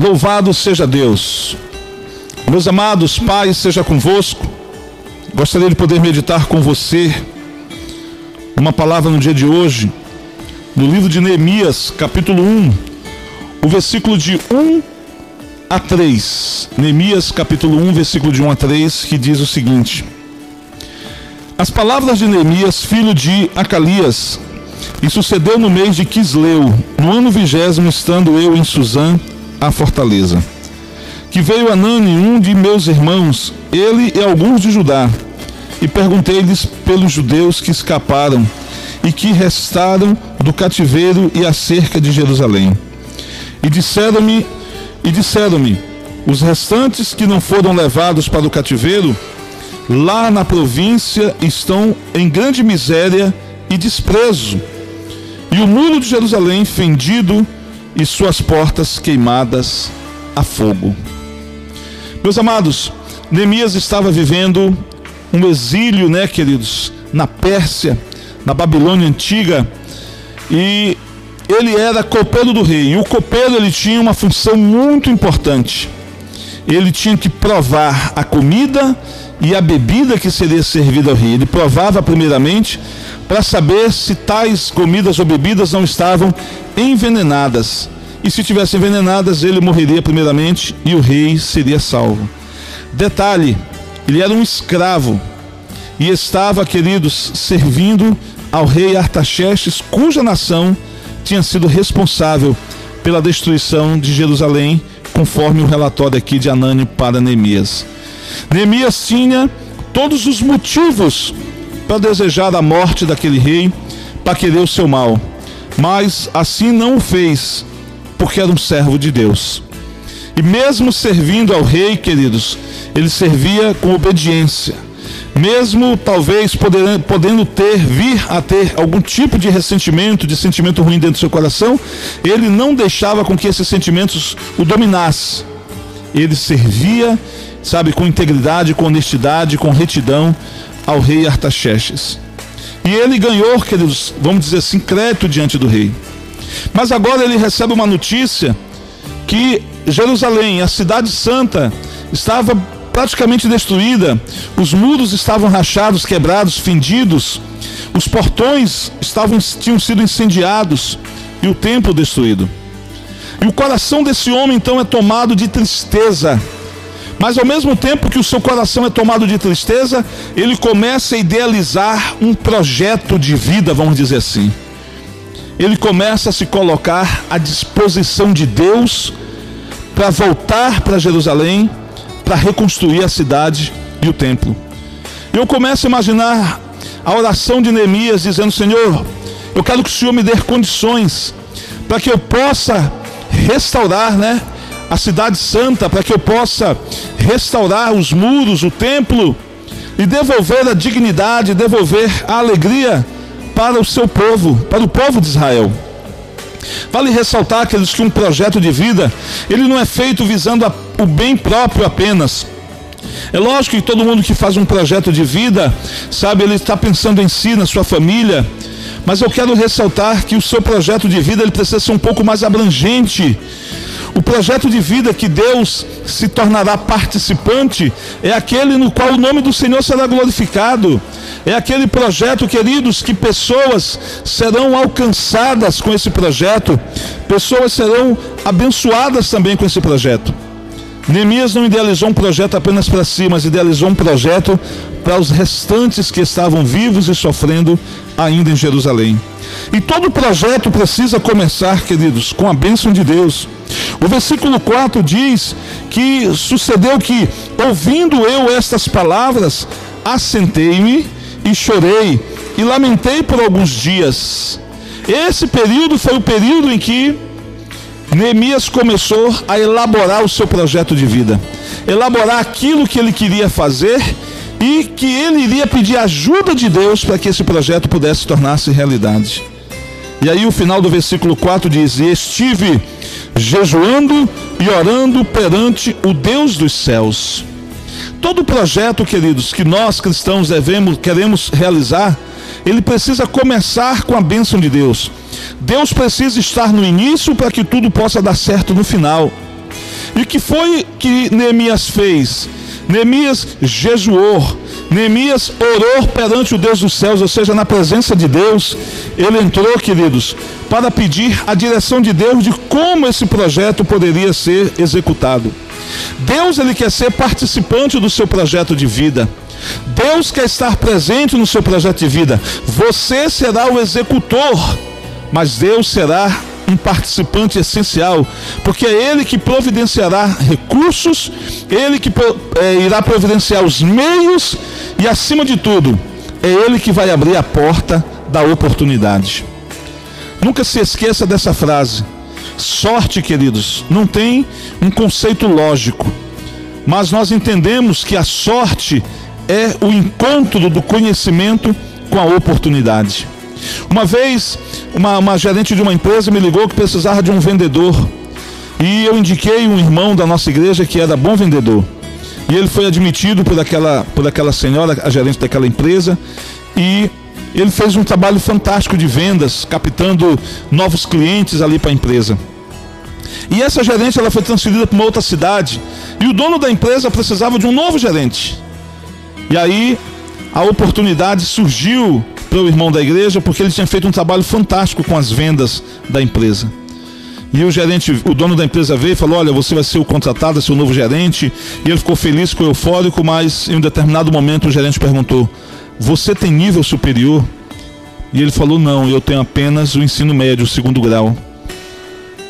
Louvado seja Deus. Meus amados, Pai seja convosco. Gostaria de poder meditar com você uma palavra no dia de hoje, no livro de Neemias, capítulo 1, o versículo de 1 a 3. Neemias, capítulo 1, versículo de 1 a 3, que diz o seguinte: As palavras de Neemias, filho de Acalias, e sucedeu no mês de Quisleu, no ano vigésimo, estando eu em Suzã, a fortaleza. Que veio Anani, um de meus irmãos, ele e alguns de Judá, e perguntei-lhes pelos judeus que escaparam e que restaram do cativeiro e acerca de Jerusalém. E disseram-me, e disseram-me, os restantes que não foram levados para o cativeiro, lá na província estão em grande miséria e desprezo, e o muro de Jerusalém fendido e suas portas queimadas a fogo. Meus amados, Neemias estava vivendo um exílio, né, queridos, na Pérsia, na Babilônia antiga, e ele era copeiro do rei. E o copeiro ele tinha uma função muito importante. Ele tinha que provar a comida e a bebida que seria servida ao rei. Ele provava primeiramente para saber se tais comidas ou bebidas não estavam envenenadas. E se tivessem envenenadas, ele morreria primeiramente e o rei seria salvo. Detalhe: ele era um escravo e estava, queridos, servindo ao rei Artaxerxes, cuja nação tinha sido responsável pela destruição de Jerusalém, conforme o relatório aqui de Anani para Neemias. Neemias tinha todos os motivos para desejar a morte daquele rei, para querer o seu mal mas assim não o fez, porque era um servo de Deus. E mesmo servindo ao rei, queridos, ele servia com obediência. Mesmo talvez podendo, podendo ter, vir a ter algum tipo de ressentimento, de sentimento ruim dentro do seu coração, ele não deixava com que esses sentimentos o dominassem. Ele servia, sabe, com integridade, com honestidade, com retidão ao rei Artaxerxes. E ele ganhou, queridos, vamos dizer assim, crédito diante do rei. Mas agora ele recebe uma notícia que Jerusalém, a cidade santa, estava praticamente destruída, os muros estavam rachados, quebrados, fendidos, os portões estavam, tinham sido incendiados e o templo destruído. E o coração desse homem então é tomado de tristeza mas ao mesmo tempo que o seu coração é tomado de tristeza, ele começa a idealizar um projeto de vida, vamos dizer assim. Ele começa a se colocar à disposição de Deus para voltar para Jerusalém, para reconstruir a cidade e o templo. Eu começo a imaginar a oração de Neemias dizendo: Senhor, eu quero que o Senhor me dê condições para que eu possa restaurar, né? A cidade santa, para que eu possa restaurar os muros, o templo e devolver a dignidade, devolver a alegria para o seu povo, para o povo de Israel. Vale ressaltar, aqueles que um projeto de vida, ele não é feito visando a, o bem próprio apenas. É lógico que todo mundo que faz um projeto de vida, sabe, ele está pensando em si, na sua família, mas eu quero ressaltar que o seu projeto de vida ele precisa ser um pouco mais abrangente o projeto de vida que Deus se tornará participante é aquele no qual o nome do Senhor será glorificado. É aquele projeto, queridos, que pessoas serão alcançadas com esse projeto, pessoas serão abençoadas também com esse projeto. Neemias não idealizou um projeto apenas para si, mas idealizou um projeto para os restantes que estavam vivos e sofrendo ainda em Jerusalém. E todo projeto precisa começar, queridos, com a bênção de Deus. O versículo 4 diz que sucedeu que, ouvindo eu estas palavras, assentei-me e chorei e lamentei por alguns dias. Esse período foi o período em que Neemias começou a elaborar o seu projeto de vida, elaborar aquilo que ele queria fazer e que ele iria pedir ajuda de Deus para que esse projeto pudesse tornar-se realidade. E aí o final do versículo 4 diz: E estive jejuando e orando perante o Deus dos céus. Todo projeto, queridos, que nós cristãos devemos, queremos realizar, ele precisa começar com a bênção de Deus. Deus precisa estar no início para que tudo possa dar certo no final. E o que foi que Neemias fez? Neemias jejuou, Neemias orou perante o Deus dos céus, ou seja, na presença de Deus. Ele entrou, queridos, para pedir a direção de Deus de como esse projeto poderia ser executado. Deus ele quer ser participante do seu projeto de vida. Deus quer estar presente no seu projeto de vida. Você será o executor, mas Deus será um participante essencial, porque é Ele que providenciará recursos, Ele que é, irá providenciar os meios e, acima de tudo, é Ele que vai abrir a porta da oportunidade. Nunca se esqueça dessa frase. Sorte, queridos, não tem um conceito lógico, mas nós entendemos que a sorte é o encontro do conhecimento com a oportunidade. Uma vez, uma, uma gerente de uma empresa me ligou que precisava de um vendedor. E eu indiquei um irmão da nossa igreja que era bom vendedor. E ele foi admitido por aquela, por aquela senhora, a gerente daquela empresa. E ele fez um trabalho fantástico de vendas, captando novos clientes ali para a empresa. E essa gerente ela foi transferida para uma outra cidade. E o dono da empresa precisava de um novo gerente. E aí a oportunidade surgiu para o irmão da igreja porque ele tinha feito um trabalho fantástico com as vendas da empresa. E o gerente, o dono da empresa veio e falou: Olha, você vai ser o contratado, o novo gerente. E ele ficou feliz, ficou eufórico, mas em um determinado momento o gerente perguntou: Você tem nível superior? E ele falou: Não, eu tenho apenas o ensino médio, o segundo grau.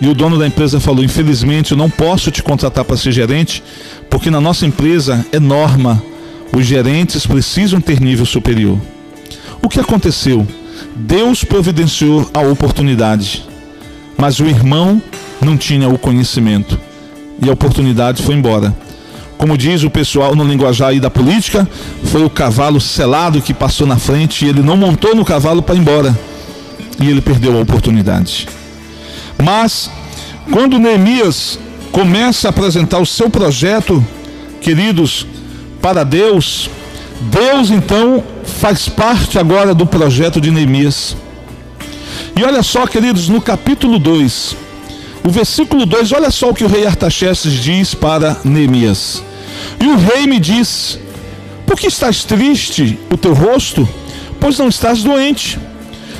E o dono da empresa falou: Infelizmente, eu não posso te contratar para ser gerente, porque na nossa empresa é norma os gerentes precisam ter nível superior. O que aconteceu? Deus providenciou a oportunidade, mas o irmão não tinha o conhecimento e a oportunidade foi embora. Como diz o pessoal no linguajar aí da política, foi o cavalo selado que passou na frente e ele não montou no cavalo para ir embora. E ele perdeu a oportunidade. Mas, quando Neemias começa a apresentar o seu projeto, queridos, para Deus, Deus então faz parte agora do projeto de Neemias. E olha só, queridos, no capítulo 2, o versículo 2, olha só o que o rei Artaxerxes diz para Neemias. E o rei me diz: Por que estás triste o teu rosto? Pois não estás doente.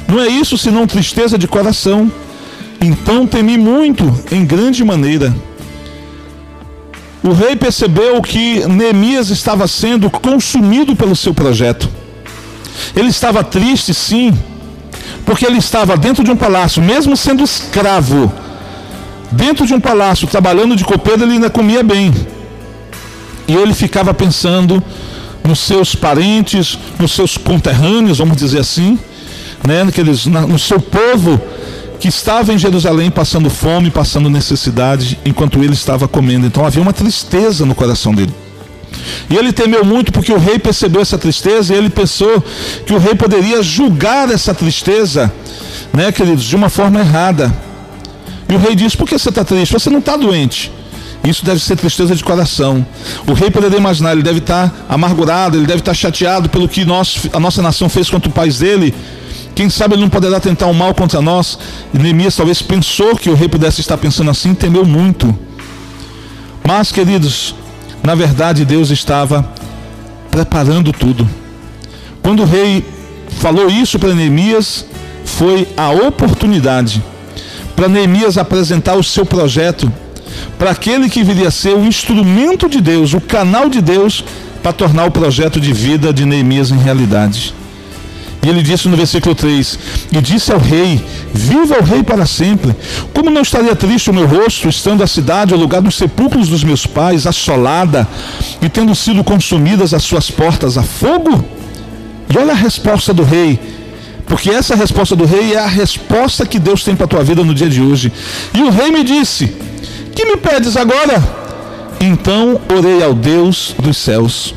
Não é isso senão tristeza de coração. Então temi muito, em grande maneira. O rei percebeu que Neemias estava sendo consumido pelo seu projeto. Ele estava triste, sim, porque ele estava dentro de um palácio, mesmo sendo escravo, dentro de um palácio, trabalhando de copeiro, ele ainda comia bem. E ele ficava pensando nos seus parentes, nos seus conterrâneos, vamos dizer assim, né, naqueles, no seu povo que estava em Jerusalém passando fome, passando necessidade, enquanto ele estava comendo. Então havia uma tristeza no coração dele. E ele temeu muito porque o rei percebeu essa tristeza e ele pensou que o rei poderia julgar essa tristeza, né, queridos, de uma forma errada. E o rei disse: Por que você está triste? Você não está doente. Isso deve ser tristeza de coração. O rei poderia imaginar, ele deve estar tá amargurado, ele deve estar tá chateado pelo que nós, a nossa nação fez contra o pai dele quem sabe ele não poderá tentar um mal contra nós. E Neemias talvez pensou que o rei pudesse estar pensando assim, temeu muito. Mas, queridos, na verdade Deus estava preparando tudo. Quando o rei falou isso para Neemias, foi a oportunidade para Neemias apresentar o seu projeto para aquele que viria a ser o instrumento de Deus, o canal de Deus para tornar o projeto de vida de Neemias em realidade. E ele disse no versículo 3: E disse ao rei: Viva o rei para sempre. Como não estaria triste o meu rosto, estando a cidade, o lugar dos sepulcros dos meus pais, assolada, e tendo sido consumidas as suas portas a fogo? E olha a resposta do rei. Porque essa resposta do rei é a resposta que Deus tem para a tua vida no dia de hoje. E o rei me disse: Que me pedes agora? Então orei ao Deus dos céus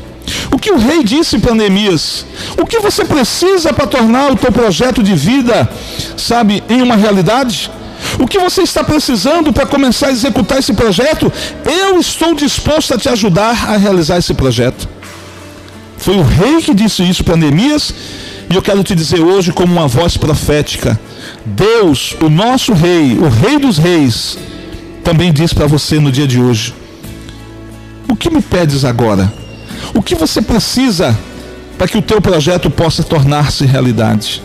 o que o rei disse para Neemias? O que você precisa para tornar o teu projeto de vida, sabe, em uma realidade? O que você está precisando para começar a executar esse projeto? Eu estou disposto a te ajudar a realizar esse projeto. Foi o rei que disse isso para Neemias, e eu quero te dizer hoje, como uma voz profética: Deus, o nosso rei, o rei dos reis, também diz para você no dia de hoje: O que me pedes agora? O que você precisa para que o teu projeto possa tornar-se realidade?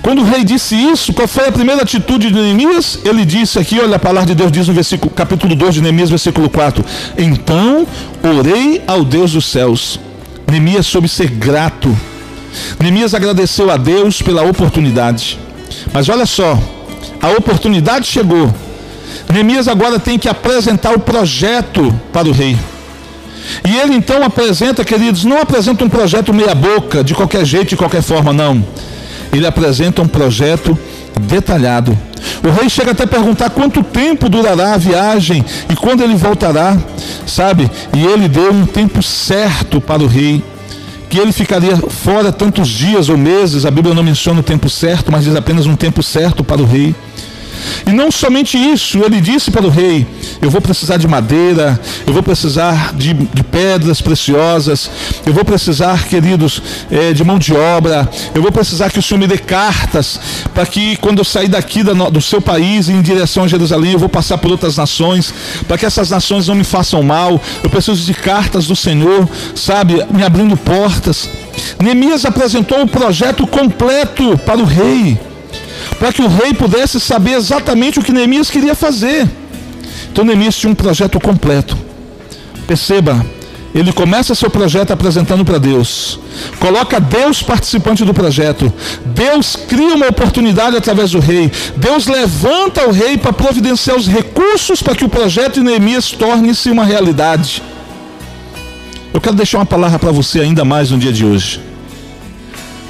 Quando o rei disse isso, qual foi a primeira atitude de Neemias? Ele disse aqui, olha a palavra de Deus diz no versículo, capítulo 2 de Neemias, versículo 4. Então orei ao Deus dos céus. Neemias soube ser grato. Neemias agradeceu a Deus pela oportunidade. Mas olha só, a oportunidade chegou. Neemias agora tem que apresentar o projeto para o rei. E ele então apresenta, queridos, não apresenta um projeto meia-boca, de qualquer jeito, de qualquer forma, não ele apresenta um projeto detalhado. O rei chega até a perguntar quanto tempo durará a viagem e quando ele voltará, sabe? E ele deu um tempo certo para o rei, que ele ficaria fora tantos dias ou meses. A Bíblia não menciona o tempo certo, mas diz apenas um tempo certo para o rei. E não somente isso, ele disse para o rei: Eu vou precisar de madeira, eu vou precisar de, de pedras preciosas, eu vou precisar, queridos, é, de mão de obra, eu vou precisar que o Senhor me dê cartas, para que quando eu sair daqui da, do seu país em direção a Jerusalém, eu vou passar por outras nações, para que essas nações não me façam mal. Eu preciso de cartas do Senhor, sabe, me abrindo portas. Neemias apresentou o um projeto completo para o rei para que o rei pudesse saber exatamente o que Neemias queria fazer. Então Neemias tinha um projeto completo. Perceba, ele começa seu projeto apresentando para Deus. Coloca Deus participante do projeto. Deus cria uma oportunidade através do rei. Deus levanta o rei para providenciar os recursos para que o projeto de Neemias torne-se uma realidade. Eu quero deixar uma palavra para você ainda mais no dia de hoje.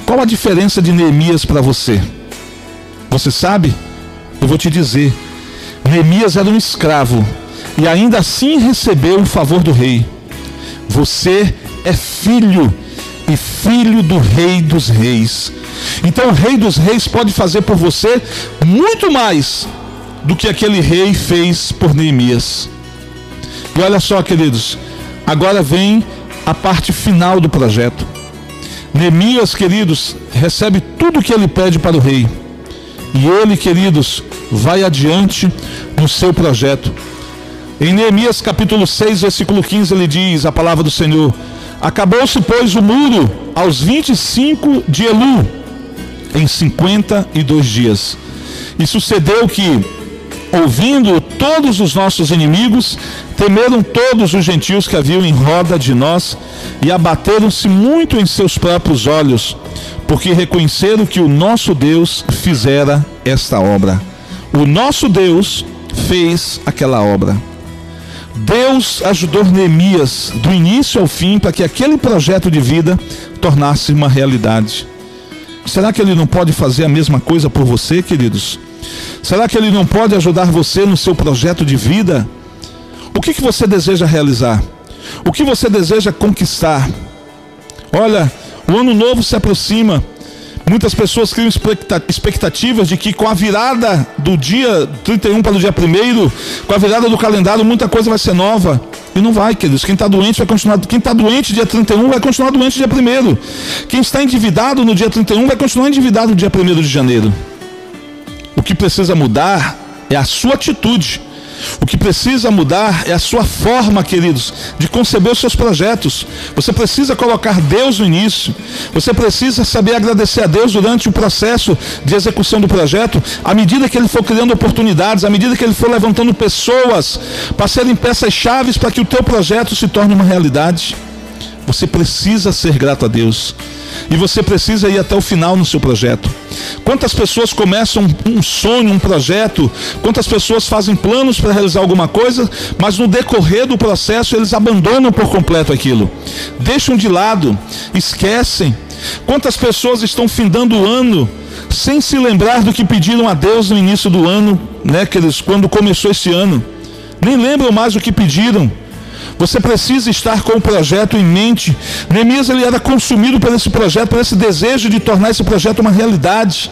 Qual a diferença de Neemias para você? Você sabe? Eu vou te dizer. Neemias era um escravo e ainda assim recebeu o favor do rei. Você é filho e filho do rei dos reis. Então o rei dos reis pode fazer por você muito mais do que aquele rei fez por Neemias. E olha só, queridos, agora vem a parte final do projeto. Neemias, queridos, recebe tudo o que ele pede para o rei. E ele, queridos, vai adiante no seu projeto. Em Neemias capítulo 6, versículo 15, ele diz: A palavra do Senhor: Acabou-se, pois, o muro aos 25 de Elu, em 52 dias. E sucedeu que, ouvindo todos os nossos inimigos, temeram todos os gentios que haviam em roda de nós e abateram-se muito em seus próprios olhos porque reconheceram que o nosso Deus fizera esta obra. O nosso Deus fez aquela obra. Deus ajudou Neemias do início ao fim para que aquele projeto de vida tornasse uma realidade. Será que ele não pode fazer a mesma coisa por você, queridos? Será que ele não pode ajudar você no seu projeto de vida? O que, que você deseja realizar? O que você deseja conquistar? Olha, o ano novo se aproxima. Muitas pessoas criam expectativas de que com a virada do dia 31 para o dia 1 com a virada do calendário, muita coisa vai ser nova. E não vai, queridos. Quem está doente vai continuar. Quem está doente dia 31 vai continuar doente dia 1 Quem está endividado no dia 31 vai continuar endividado no dia 1 de janeiro. O que precisa mudar é a sua atitude o que precisa mudar é a sua forma, queridos, de conceber os seus projetos. Você precisa colocar Deus no início. Você precisa saber agradecer a Deus durante o processo de execução do projeto, à medida que Ele for criando oportunidades, à medida que Ele for levantando pessoas para serem peças chaves para que o teu projeto se torne uma realidade. Você precisa ser grato a Deus. E você precisa ir até o final no seu projeto. Quantas pessoas começam um sonho, um projeto, quantas pessoas fazem planos para realizar alguma coisa, mas no decorrer do processo eles abandonam por completo aquilo, deixam de lado, esquecem. Quantas pessoas estão findando o ano sem se lembrar do que pediram a Deus no início do ano, né, que eles, quando começou esse ano, nem lembram mais o que pediram. Você precisa estar com o projeto em mente. Neemias ele era consumido por esse projeto, por esse desejo de tornar esse projeto uma realidade.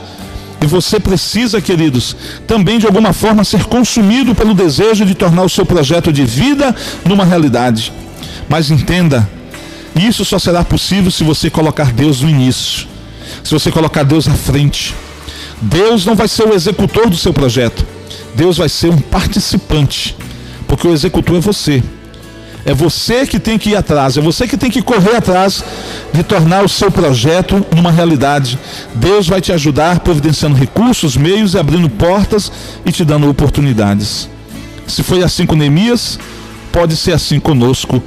E você precisa, queridos, também de alguma forma ser consumido pelo desejo de tornar o seu projeto de vida numa realidade. Mas entenda, isso só será possível se você colocar Deus no início, se você colocar Deus à frente. Deus não vai ser o executor do seu projeto. Deus vai ser um participante, porque o executor é você. É você que tem que ir atrás, é você que tem que correr atrás de tornar o seu projeto uma realidade. Deus vai te ajudar providenciando recursos, meios e abrindo portas e te dando oportunidades. Se foi assim com Neemias, pode ser assim conosco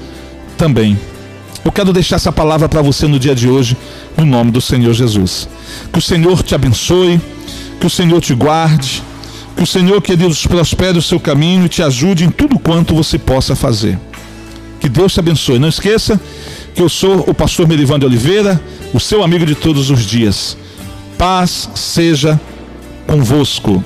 também. Eu quero deixar essa palavra para você no dia de hoje, no nome do Senhor Jesus. Que o Senhor te abençoe, que o Senhor te guarde, que o Senhor, queridos, prospere o seu caminho e te ajude em tudo quanto você possa fazer. Que Deus te abençoe. Não esqueça que eu sou o pastor Merivan de Oliveira, o seu amigo de todos os dias. Paz seja convosco.